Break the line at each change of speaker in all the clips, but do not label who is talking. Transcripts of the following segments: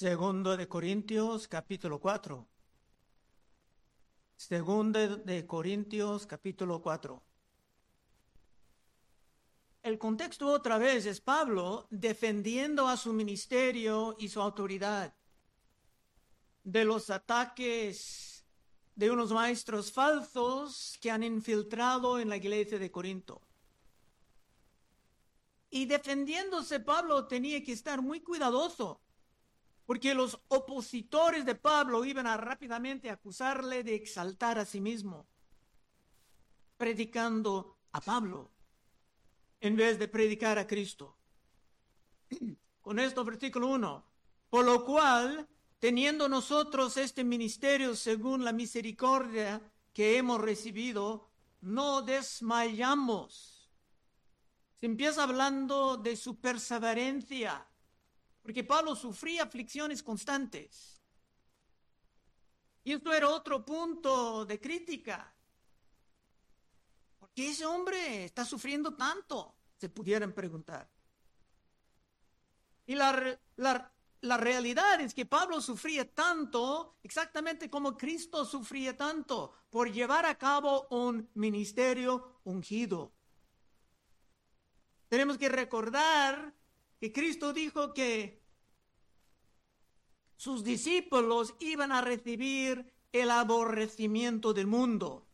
Segundo de Corintios capítulo 4. Segundo de Corintios capítulo 4. El contexto otra vez es Pablo defendiendo a su ministerio y su autoridad de los ataques de unos maestros falsos que han infiltrado en la iglesia de Corinto. Y defendiéndose Pablo tenía que estar muy cuidadoso porque los opositores de Pablo iban a rápidamente acusarle de exaltar a sí mismo, predicando a Pablo en vez de predicar a Cristo. Con esto, versículo 1, por lo cual, teniendo nosotros este ministerio según la misericordia que hemos recibido, no desmayamos. Se empieza hablando de su perseverancia porque Pablo sufría aflicciones constantes. Y esto era otro punto de crítica. ¿Por qué ese hombre está sufriendo tanto? Se pudieran preguntar. Y la, la, la realidad es que Pablo sufría tanto, exactamente como Cristo sufría tanto, por llevar a cabo un ministerio ungido. Tenemos que recordar que Cristo dijo que sus discípulos iban a recibir el aborrecimiento del mundo.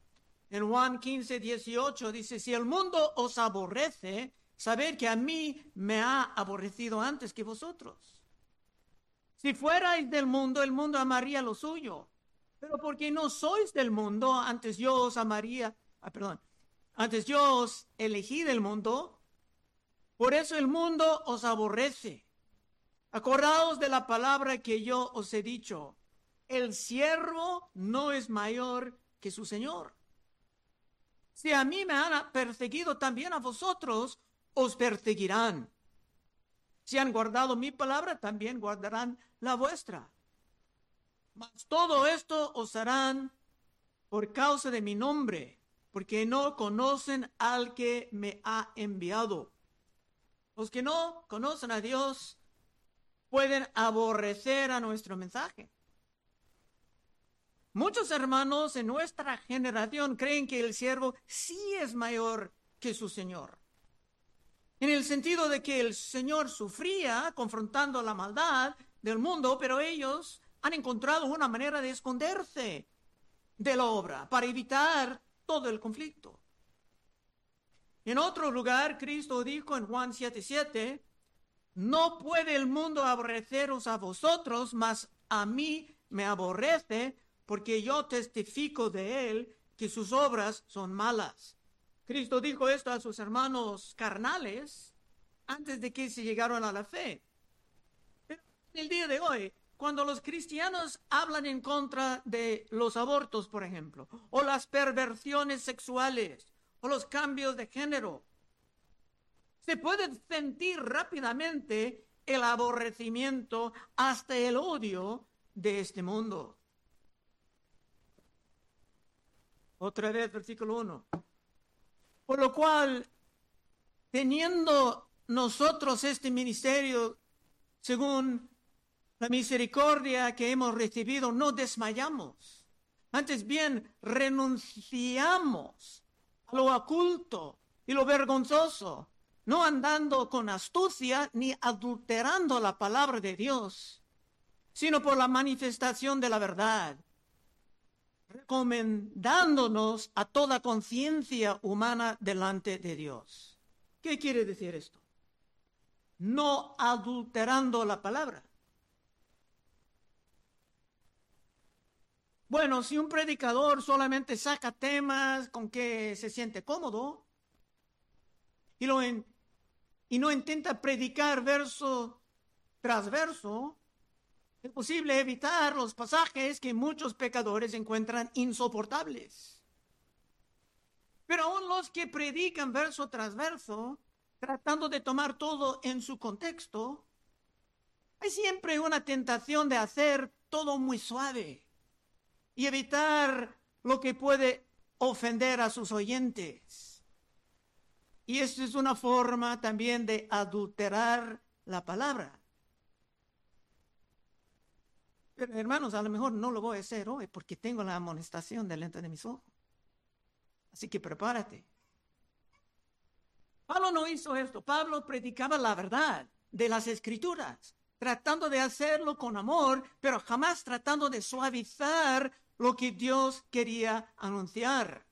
En Juan 15, 18 dice, si el mundo os aborrece, sabed que a mí me ha aborrecido antes que vosotros. Si fuerais del mundo, el mundo amaría lo suyo. Pero porque no sois del mundo, antes yo os amaría, ah, perdón, antes yo os elegí del mundo, por eso el mundo os aborrece. Acordaos de la palabra que yo os he dicho. El siervo no es mayor que su Señor. Si a mí me han perseguido, también a vosotros os perseguirán. Si han guardado mi palabra, también guardarán la vuestra. Mas todo esto os harán por causa de mi nombre, porque no conocen al que me ha enviado. Los que no conocen a Dios pueden aborrecer a nuestro mensaje. Muchos hermanos en nuestra generación creen que el siervo sí es mayor que su Señor. En el sentido de que el Señor sufría confrontando la maldad del mundo, pero ellos han encontrado una manera de esconderse de la obra para evitar todo el conflicto. En otro lugar, Cristo dijo en Juan 7:7, no puede el mundo aborreceros a vosotros, mas a mí me aborrece, porque yo testifico de él que sus obras son malas. Cristo dijo esto a sus hermanos carnales antes de que se llegaron a la fe. En el día de hoy, cuando los cristianos hablan en contra de los abortos, por ejemplo, o las perversiones sexuales, o los cambios de género. Se puede sentir rápidamente el aborrecimiento hasta el odio de este mundo. Otra vez, versículo 1. Por lo cual, teniendo nosotros este ministerio, según la misericordia que hemos recibido, no desmayamos. Antes bien, renunciamos a lo oculto y lo vergonzoso, no andando con astucia ni adulterando la palabra de Dios, sino por la manifestación de la verdad, recomendándonos a toda conciencia humana delante de Dios. ¿Qué quiere decir esto? No adulterando la palabra. Bueno, si un predicador solamente saca temas con que se siente cómodo y, no intenta predicar verso tras verso, es posible evitar los pasajes que muchos pecadores encuentran insoportables. Pero aún los que predican verso tras verso, tratando de tomar todo en su contexto, hay siempre una tentación de hacer todo muy suave y evitar lo que puede ofender a sus oyentes. Y esto es una forma también de adulterar la palabra. Pero hermanos, a lo mejor no lo voy a hacer hoy porque tengo la amonestación delante de mis ojos. Así que prepárate. Pablo no hizo esto. Pablo predicaba la verdad de las escrituras, tratando de hacerlo con amor, pero jamás tratando de suavizar lo que Dios quería anunciar.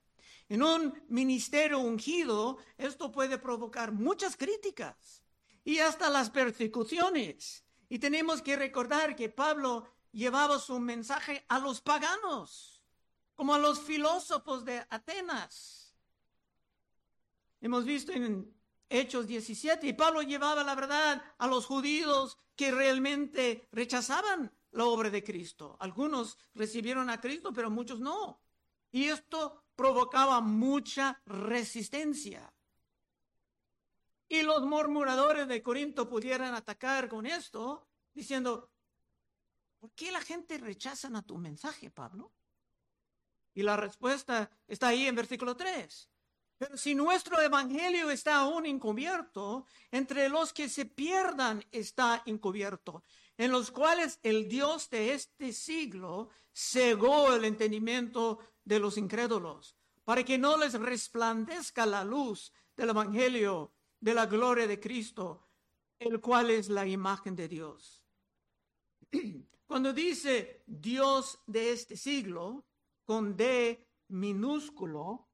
En un ministerio ungido, esto puede provocar muchas críticas y hasta las persecuciones. Y tenemos que recordar que Pablo llevaba su mensaje a los paganos, como a los filósofos de Atenas. Hemos visto en Hechos 17, y Pablo llevaba la verdad a los judíos que realmente rechazaban la obra de Cristo. Algunos recibieron a Cristo, pero muchos no. Y esto provocaba mucha resistencia. Y los murmuradores de Corinto pudieran atacar con esto, diciendo, ¿por qué la gente rechaza a tu mensaje, Pablo? Y la respuesta está ahí en versículo 3. Pero si nuestro evangelio está aún encubierto, entre los que se pierdan está encubierto, en los cuales el Dios de este siglo cegó el entendimiento de los incrédulos, para que no les resplandezca la luz del evangelio de la gloria de Cristo, el cual es la imagen de Dios. Cuando dice Dios de este siglo, con D minúsculo,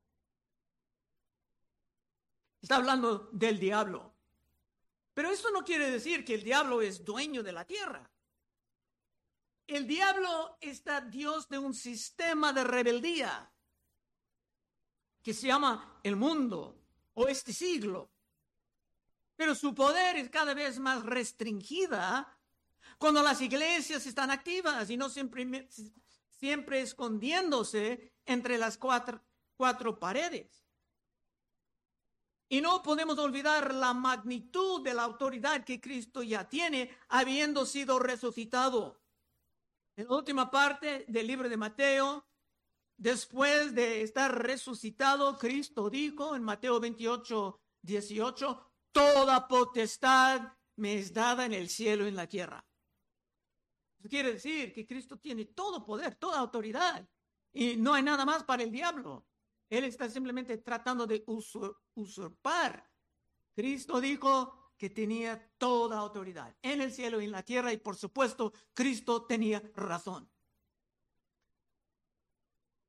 está hablando del diablo. Pero eso no quiere decir que el diablo es dueño de la tierra. El diablo está Dios de un sistema de rebeldía que se llama el mundo o este siglo. Pero su poder es cada vez más restringida cuando las iglesias están activas y no siempre, siempre escondiéndose entre las cuatro paredes. Y no podemos olvidar la magnitud de la autoridad que Cristo ya tiene habiendo sido resucitado. En la última parte del libro de Mateo, después de estar resucitado, Cristo dijo en Mateo 28, 18, toda potestad me es dada en el cielo y en la tierra. Quiere decir que Cristo tiene todo poder, toda autoridad. Y no hay nada más para el diablo. Él está simplemente tratando de usurpar. Cristo dijo que tenía toda autoridad en el cielo y en la tierra y por supuesto Cristo tenía razón.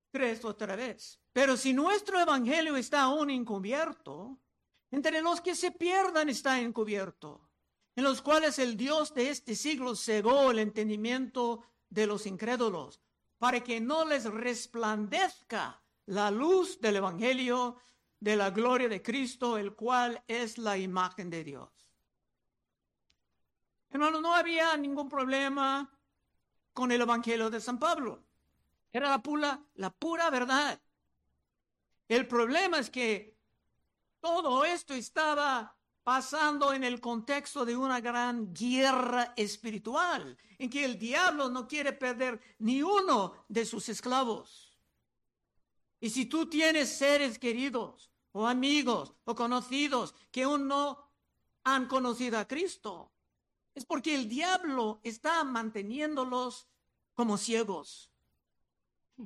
Tres otra vez. Pero si nuestro evangelio está aún encubierto, entre los que se pierdan está encubierto, en los cuales el Dios de este siglo cegó el entendimiento de los incrédulos, para que no les resplandezca la luz del Evangelio de la gloria de Cristo, el cual es la imagen de Dios. Hermano, no había ningún problema con el Evangelio de San Pablo. Era la pura, la pura verdad. El problema es que todo esto estaba pasando en el contexto de una gran guerra espiritual, en que el diablo no quiere perder ni uno de sus esclavos. Y si tú tienes seres queridos o amigos o conocidos que aún no han conocido a Cristo, es porque el diablo está manteniéndolos como ciegos.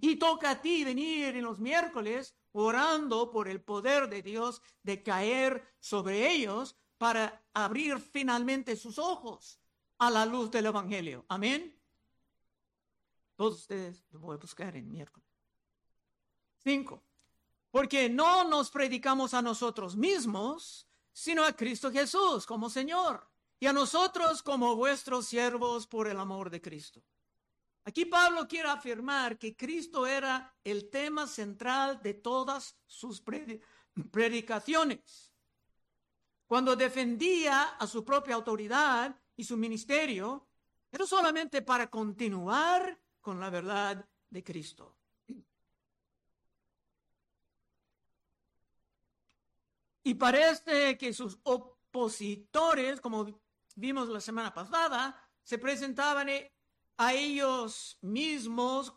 Y toca a ti venir en los miércoles orando por el poder de Dios de caer sobre ellos para abrir finalmente sus ojos a la luz del Evangelio. Amén. Todos ustedes lo voy a buscar en miércoles. Cinco, porque no nos predicamos a nosotros mismos, sino a Cristo Jesús como Señor y a nosotros como vuestros siervos por el amor de Cristo. Aquí Pablo quiere afirmar que Cristo era el tema central de todas sus predicaciones. Cuando defendía a su propia autoridad y su ministerio, era solamente para continuar con la verdad de Cristo. Y parece que sus opositores, como vimos la semana pasada, se presentaban e-, a ellos mismos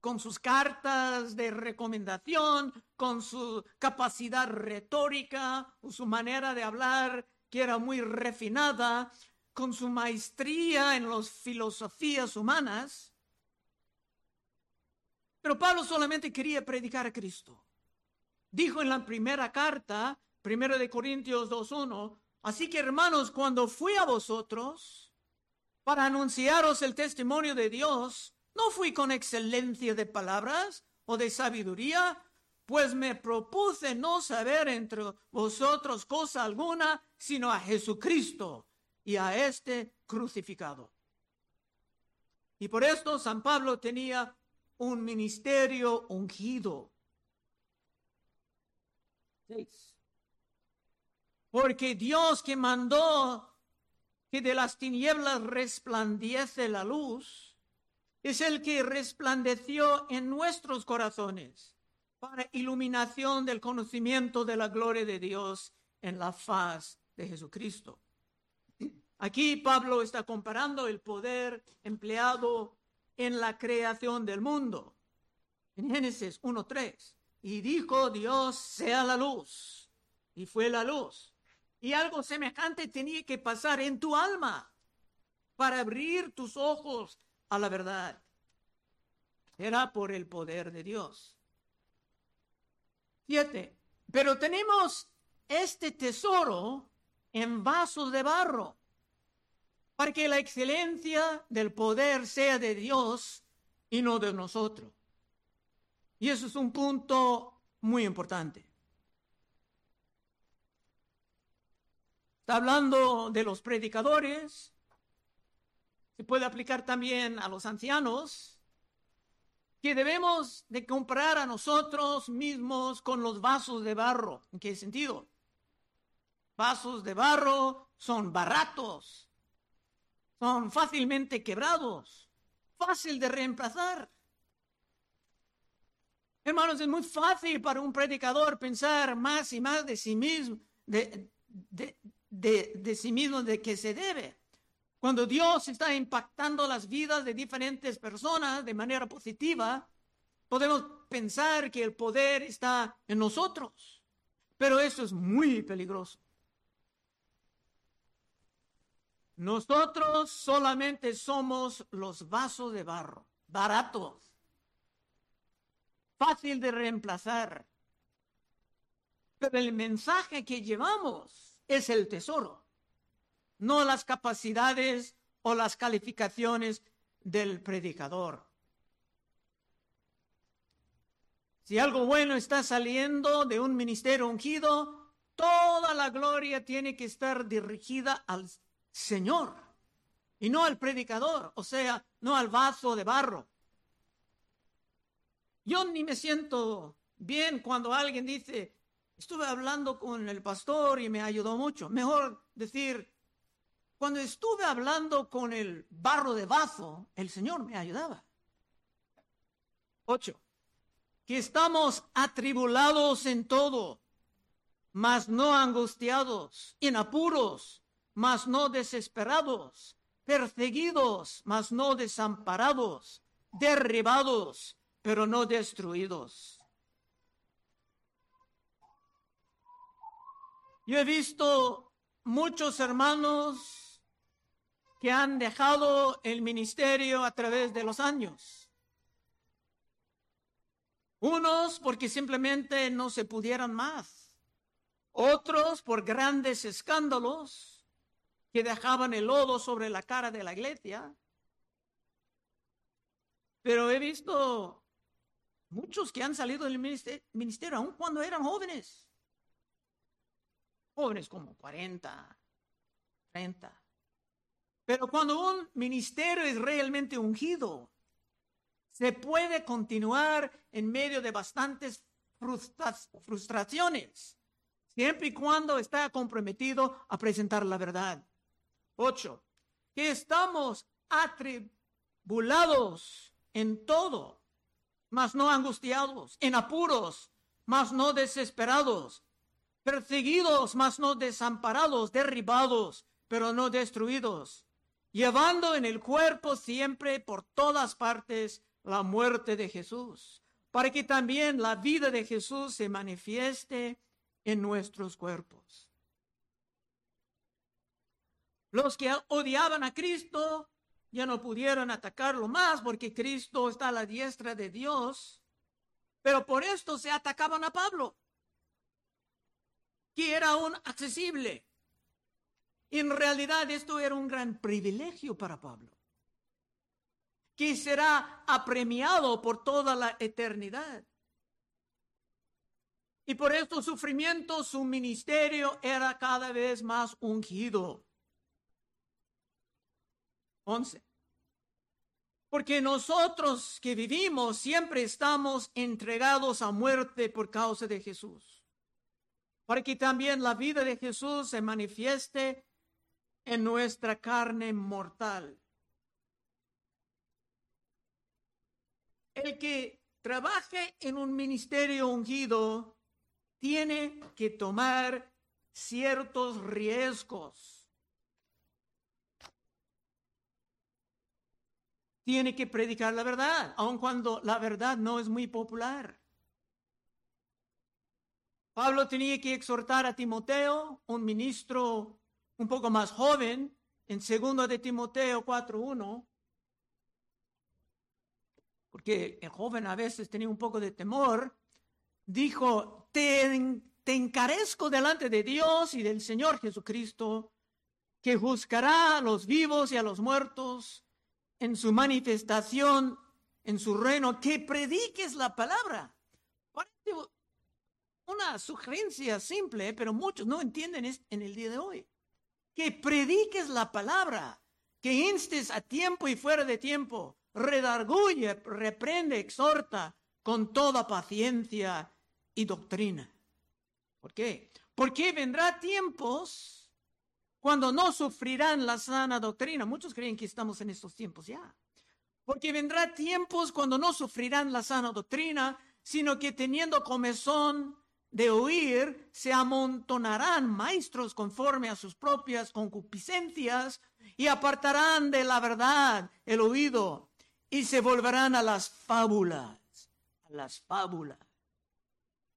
con sus cartas de recomendación, con su capacidad retórica, su manera de hablar que era muy refinada, con su maestría en las filosofías humanas, pero Pablo solamente quería predicar a Cristo. Dijo en la primera carta, primero de Corintios 2.1, así que hermanos, cuando fui a vosotros para anunciaros el testimonio de Dios, no fui con excelencia de palabras o de sabiduría, pues me propuse no saber entre vosotros cosa alguna, sino a Jesucristo y a este crucificado. Y por esto San Pablo tenía un ministerio ungido. Porque Dios que mandó que de las tinieblas resplandece la luz, es el que resplandeció en nuestros corazones para iluminación del conocimiento de la gloria de Dios en la faz de Jesucristo. Aquí Pablo está comparando el poder empleado en la creación del mundo. En Génesis 1.3. Y dijo Dios, sea la luz. Y fue la luz. Y algo semejante tenía que pasar en tu alma para abrir tus ojos a la verdad. Era por el poder de Dios. Siete. Pero tenemos este tesoro en vasos de barro, para que la excelencia del poder sea de Dios y no de nosotros. Y eso es un punto muy importante. Está hablando de los predicadores, se puede aplicar también a los ancianos, que debemos de comprar a nosotros mismos con los vasos de barro. ¿En qué sentido? Vasos de barro son baratos, son fácilmente quebrados, fácil de reemplazar. Hermanos, es muy fácil para un predicador pensar más y más de sí mismo, de, de, de sí mismo de que se debe. Cuando Dios está impactando las vidas de diferentes personas de manera positiva, podemos pensar que el poder está en nosotros. Pero eso es muy peligroso. Nosotros solamente somos los vasos de barro, baratos, fácil de reemplazar. Pero el mensaje que llevamos es el tesoro no las capacidades o las calificaciones del predicador. Si algo bueno está saliendo de un ministerio ungido, toda la gloria tiene que estar dirigida al Señor y no al predicador, o sea, no al vaso de barro. Yo ni me siento bien cuando alguien dice, estuve hablando con el pastor y me ayudó mucho. Mejor decir, cuando estuve hablando con el barro de bazo, el Señor me ayudaba. Ocho. Que estamos atribulados en todo, mas no angustiados, en apuros, mas no desesperados, perseguidos, mas no desamparados, derribados, pero no destruidos. Yo he visto muchos hermanos que han dejado el ministerio a través de los años. Unos porque simplemente no se pudieran más. Otros por grandes escándalos que dejaban el lodo sobre la cara de la iglesia. Pero he visto muchos que han salido del ministerio, aun cuando eran jóvenes. Jóvenes como 40, 30. Pero cuando un ministerio es realmente ungido, se puede continuar en medio de bastantes frustraciones, siempre y cuando está comprometido a presentar la verdad. Ocho, que estamos atribulados en todo, mas no angustiados, en apuros, mas no desesperados, perseguidos, mas no desamparados, derribados, pero no destruidos llevando en el cuerpo siempre por todas partes la muerte de Jesús, para que también la vida de Jesús se manifieste en nuestros cuerpos. Los que odiaban a Cristo ya no pudieron atacarlo más porque Cristo está a la diestra de Dios. Pero por esto se atacaban a Pablo, que era un accesible. En realidad esto era un gran privilegio para Pablo, que será apremiado por toda la eternidad. Y por estos sufrimientos su ministerio era cada vez más ungido. 11. Porque nosotros que vivimos siempre estamos entregados a muerte por causa de Jesús. Para que también la vida de Jesús se manifieste en nuestra carne mortal. El que trabaje en un ministerio ungido tiene que tomar ciertos riesgos. Tiene que predicar la verdad, aun cuando la verdad no es muy popular. Pablo tenía que exhortar a Timoteo, un ministro un poco más joven, en segundo de Timoteo 4.1, porque el joven a veces tenía un poco de temor, dijo, te, encarezco delante de Dios y del Señor Jesucristo, que juzgará a los vivos y a los muertos en su manifestación, en su reino, que prediques la palabra. Una sugerencia simple, pero muchos no entienden en el día de hoy. Que prediques la palabra, que instes a tiempo y fuera de tiempo, redarguye, reprende, exhorta con toda paciencia y doctrina. ¿Por qué? Porque vendrá tiempos cuando no sufrirán la sana doctrina. Muchos creen que estamos en estos tiempos ya. Porque vendrá tiempos cuando no sufrirán la sana doctrina, sino que teniendo comezón de oír, se amontonarán maestros conforme a sus propias concupiscencias y apartarán de la verdad el oído y se volverán a las fábulas, a las fábulas.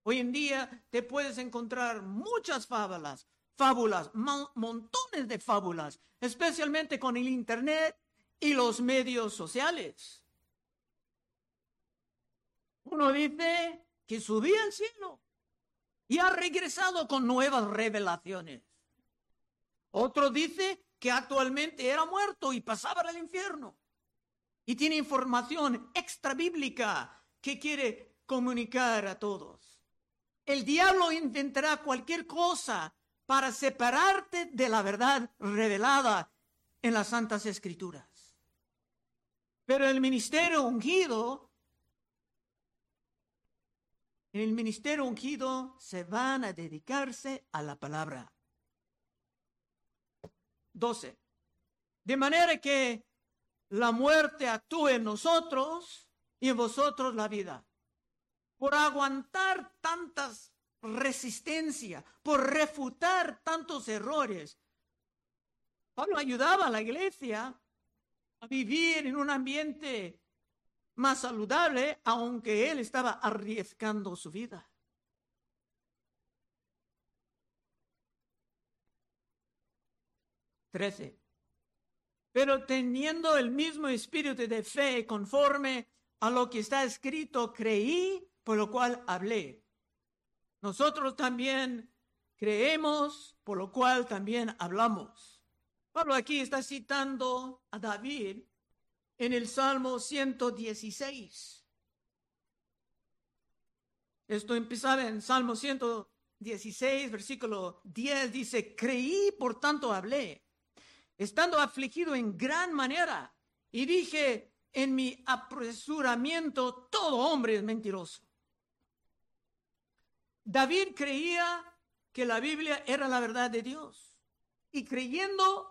Hoy en día te puedes encontrar muchas fábulas, fábulas, montones de fábulas, especialmente con el Internet y los medios sociales. Uno dice que subía al cielo y ha regresado con nuevas revelaciones. Otro dice que actualmente era muerto y pasaba al infierno. Y tiene información extra bíblica que quiere comunicar a todos. El diablo intentará cualquier cosa para separarte de la verdad revelada en las Santas Escrituras. Pero el ministerio ungido, en el ministerio ungido se van a dedicarse a la palabra. 12. De manera que la muerte actúe en nosotros y en vosotros la vida por aguantar tantas resistencia, por refutar tantos errores. Pablo ayudaba a la iglesia a vivir en un ambiente más saludable, aunque él estaba arriesgando su vida. Trece. Pero teniendo el mismo espíritu de fe conforme a lo que está escrito, creí por lo cual hablé. Nosotros también creemos, por lo cual también hablamos. Pablo aquí está citando a David en el Salmo 116. Esto empezaba en Salmo 116, versículo 10, dice, creí, por tanto hablé, estando afligido en gran manera, y dije, en mi apresuramiento, todo hombre es mentiroso. David creía que la Biblia era la verdad de Dios. Y creyendo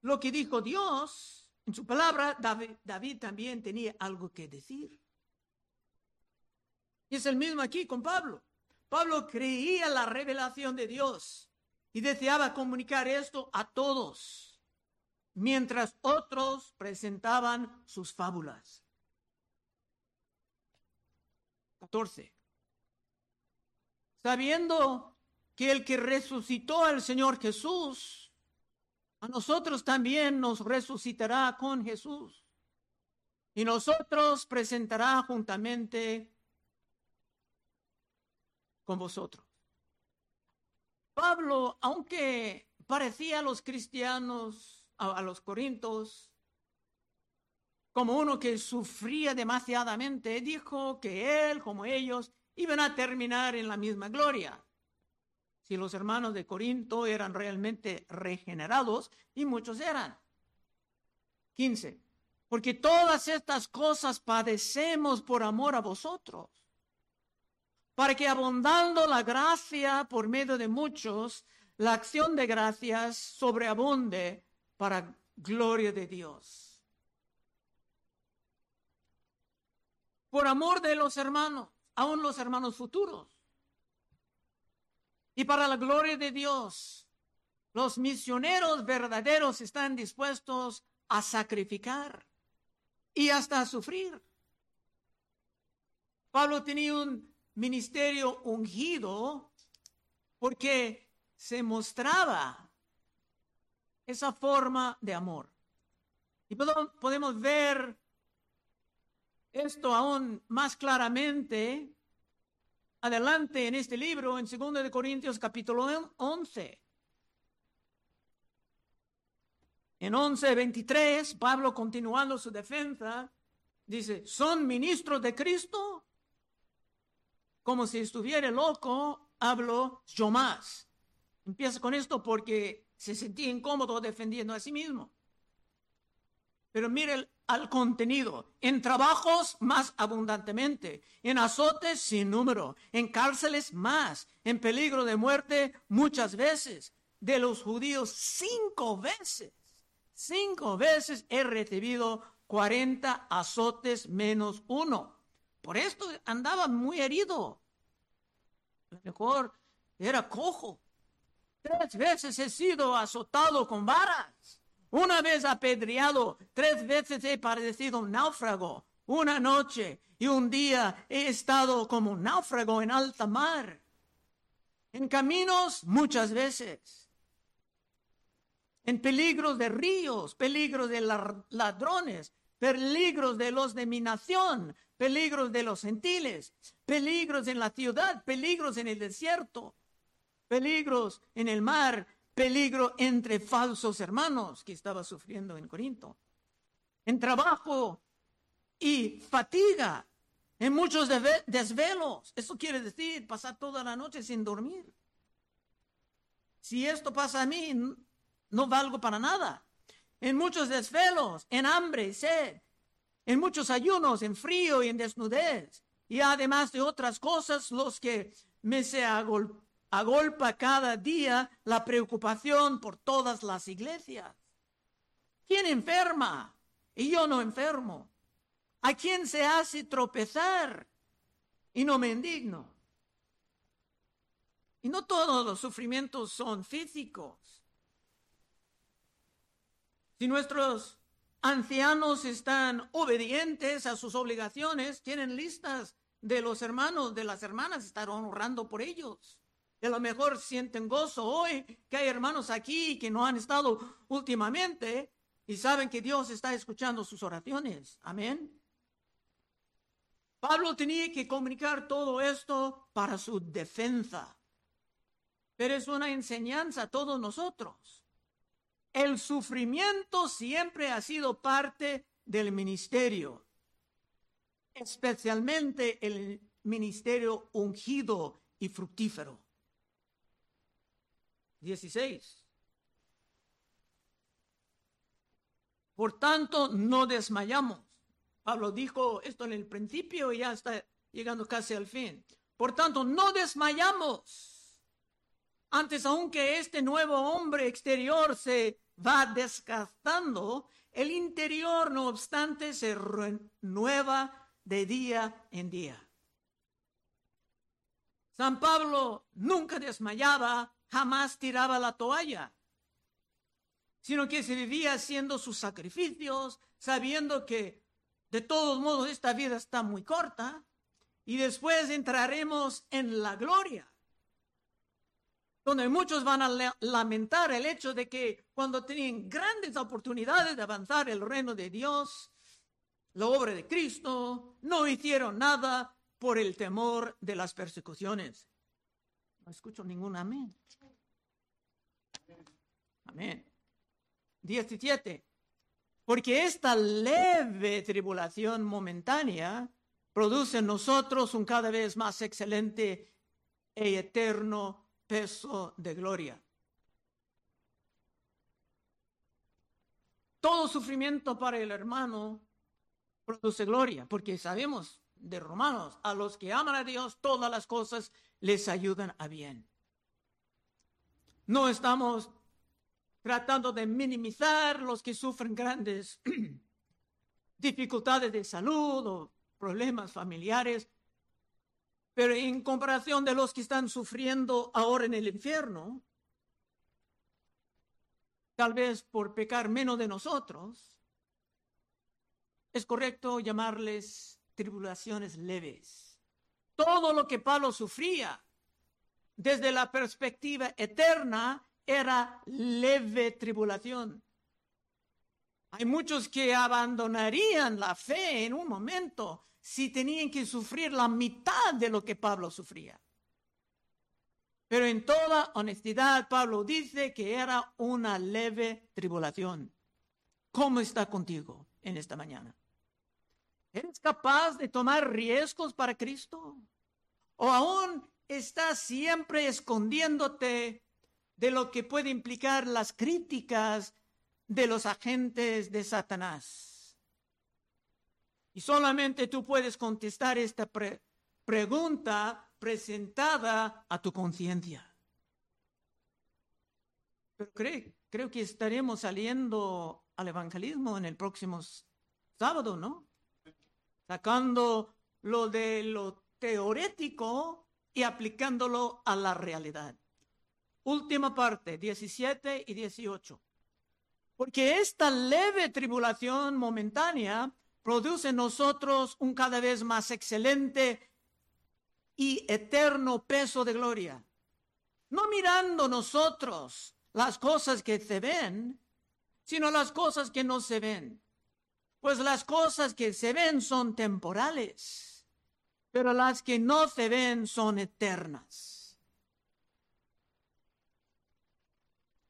lo que dijo Dios en su palabra, David, también tenía algo que decir. Y es el mismo aquí con Pablo. Pablo creía la revelación de Dios y deseaba comunicar esto a todos, mientras otros presentaban sus fábulas. 14 sabiendo que el que resucitó al Señor Jesús a nosotros también nos resucitará con Jesús y nosotros presentará juntamente con vosotros. Pablo, aunque parecía a los cristianos, a, los corintos, como uno que sufría demasiadamente, dijo que él, como ellos, iban a terminar en la misma gloria. Si los hermanos de Corinto eran realmente regenerados, y muchos eran. 15. Porque todas estas cosas padecemos por amor a vosotros, para que abundando la gracia por medio de muchos, la acción de gracias sobreabunde para gloria de Dios. Por amor de los hermanos, aún los hermanos futuros. Y para la gloria de Dios, los misioneros verdaderos están dispuestos a sacrificar y hasta sufrir. Pablo tenía un ministerio ungido porque se mostraba esa forma de amor. Y podemos ver esto aún más claramente adelante en este libro, en 2 de Corintios capítulo 11. En 11:23, Pablo continuando su defensa, dice, ¿son ministros de Cristo? Como si estuviera loco, hablo yo más. Empieza con esto porque se sentía incómodo defendiendo a sí mismo. Pero mire al contenido, en trabajos más abundantemente, en azotes sin número, en cárceles más, en peligro de muerte muchas veces, de los judíos cinco veces, cinco veces he recibido 40 azotes menos uno. Por esto andaba muy herido. lo mejor era cojo. Tres veces he sido azotado con varas. Una vez apedreado, tres veces he padecido un náufrago. Una noche y un día he estado como un náufrago en alta mar. En caminos muchas veces. En peligros de ríos, peligros de ladrones, peligros de los de mi nación, peligros de los gentiles, peligros en la ciudad, peligros en el desierto, peligros en el mar, peligro entre falsos hermanos que estaba sufriendo en Corinto, en trabajo y fatiga, en muchos desvelos. Eso quiere decir pasar toda la noche sin dormir. Si esto pasa a mí, no valgo para nada. En muchos desvelos, en hambre y sed, en muchos ayunos, en frío y en desnudez. Y además de otras cosas, los que me se agolparon agolpa cada día la preocupación por todas las iglesias. ¿Quién enferma? Y yo no enfermo. ¿A quién se hace tropezar? Y no me indigno. Y no todos los sufrimientos son físicos. Si nuestros ancianos están obedientes a sus obligaciones, tienen listas de los hermanos, de las hermanas, están honrando por ellos a lo mejor sienten gozo hoy, que hay hermanos aquí que no han estado últimamente y saben que Dios está escuchando sus oraciones. Amén. Pablo tenía que comunicar todo esto para su defensa. Pero es una enseñanza a todos nosotros. El sufrimiento siempre ha sido parte del ministerio, especialmente el ministerio ungido y fructífero. 16. Por tanto, no desmayamos. Pablo dijo esto en el principio y ya está llegando casi al fin. Por tanto, no desmayamos. Antes, aunque este nuevo hombre exterior se va desgastando, el interior, no obstante, se renueva de día en día. San Pablo nunca desmayaba jamás tiraba la toalla, sino que se vivía haciendo sus sacrificios, sabiendo que de todos modos esta vida está muy corta y después entraremos en la gloria. donde muchos van a lamentar el hecho de que cuando tenían grandes oportunidades de avanzar el reino de Dios, la obra de Cristo, no hicieron nada por el temor de las persecuciones. Escucho ningún amén. Amén. 17. Porque esta leve tribulación momentánea produce en nosotros un cada vez más excelente e eterno peso de gloria. Todo sufrimiento para el hermano produce gloria, porque sabemos de Romanos, a los que aman a Dios, todas las cosas les ayudan a bien. No estamos tratando de minimizar los que sufren grandes dificultades de salud o problemas familiares, pero en comparación de los que están sufriendo ahora en el infierno, tal vez por pecar menos de nosotros, es correcto llamarles tribulaciones leves. Todo lo que Pablo sufría desde la perspectiva eterna era leve tribulación. Hay muchos que abandonarían la fe en un momento si tenían que sufrir la mitad de lo que Pablo sufría. Pero en toda honestidad, Pablo dice que era una leve tribulación. ¿Cómo está contigo en esta mañana? ¿Eres capaz de tomar riesgos para Cristo? ¿O aún estás siempre escondiéndote de lo que puede implicar las críticas de los agentes de Satanás? Y solamente tú puedes contestar esta pregunta presentada a tu conciencia. Pero creo que estaremos saliendo al evangelismo en el próximo sábado, ¿no? Sacando lo de lo teorético y aplicándolo a la realidad. Última parte, 17 y 18. Porque esta leve tribulación momentánea produce en nosotros un cada vez más excelente y eterno peso de gloria. No mirando nosotros las cosas que se ven, sino las cosas que no se ven. Pues las cosas que se ven son temporales, pero las que no se ven son eternas.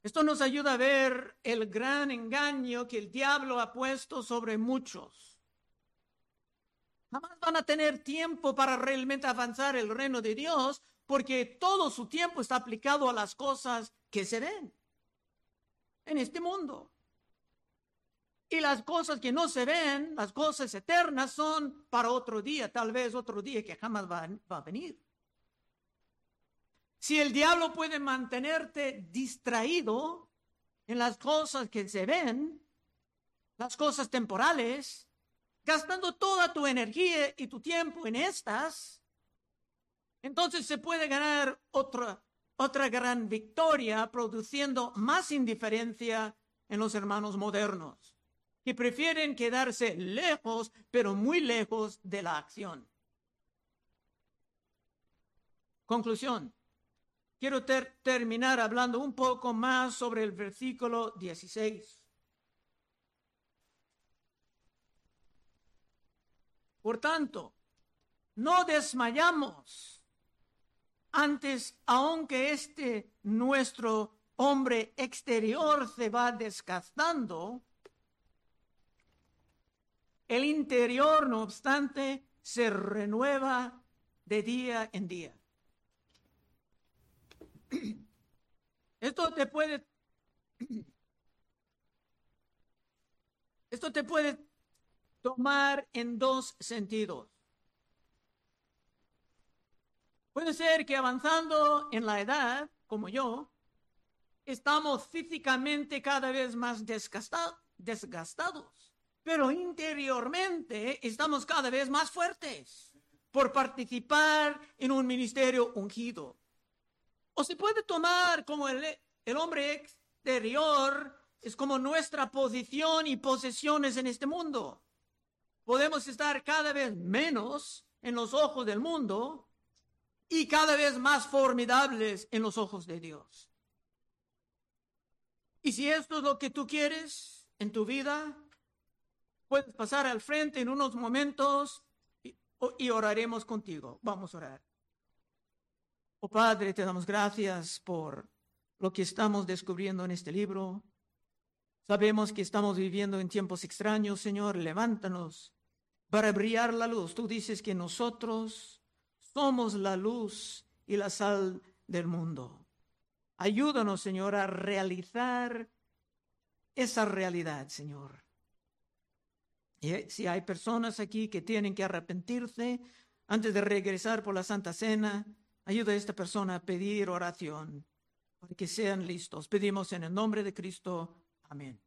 Esto nos ayuda a ver el gran engaño que el diablo ha puesto sobre muchos Jamás van a tener tiempo para realmente avanzar el reino de Dios porque todo su tiempo está aplicado a las cosas que se ven en este mundo. Y las cosas que no se ven, las cosas eternas, son para otro día, tal vez otro día que jamás va, va a venir. Si el diablo puede mantenerte distraído en las cosas que se ven, las cosas temporales, gastando toda tu energía y tu tiempo en estas, entonces se puede ganar otra, otra gran victoria produciendo más indiferencia en los hermanos modernos, que prefieren quedarse lejos, pero muy lejos de la acción. Conclusión. Quiero terminar hablando un poco más sobre el versículo 16. Por tanto, no desmayamos. Antes, aunque este nuestro hombre exterior se va desgastando, el interior, no obstante, se renueva de día en día. Esto te puede, esto te puede tomar en dos sentidos. Puede ser que avanzando en la edad, como yo, estamos físicamente cada vez más desgastados, pero interiormente estamos cada vez más fuertes por participar en un ministerio ungido. O se puede tomar como el, el hombre exterior es como nuestra posición y posesiones en este mundo podemos estar cada vez menos en los ojos del mundo, y cada vez más formidables en los ojos de Dios. Y si esto es lo que tú quieres en tu vida, puedes pasar al frente en unos momentos y, oraremos contigo. Vamos a orar. Oh Padre, te damos gracias por lo que estamos descubriendo en este libro. Sabemos que estamos viviendo en tiempos extraños, Señor. Levántanos para brillar la luz. Tú dices que nosotros somos la luz y la sal del mundo. Ayúdanos, Señor, a realizar esa realidad, Señor. Y si hay personas aquí que tienen que arrepentirse antes de regresar por la Santa Cena, ayuda a esta persona a pedir oración para que sean listos. Pedimos en el nombre de Cristo. Amén.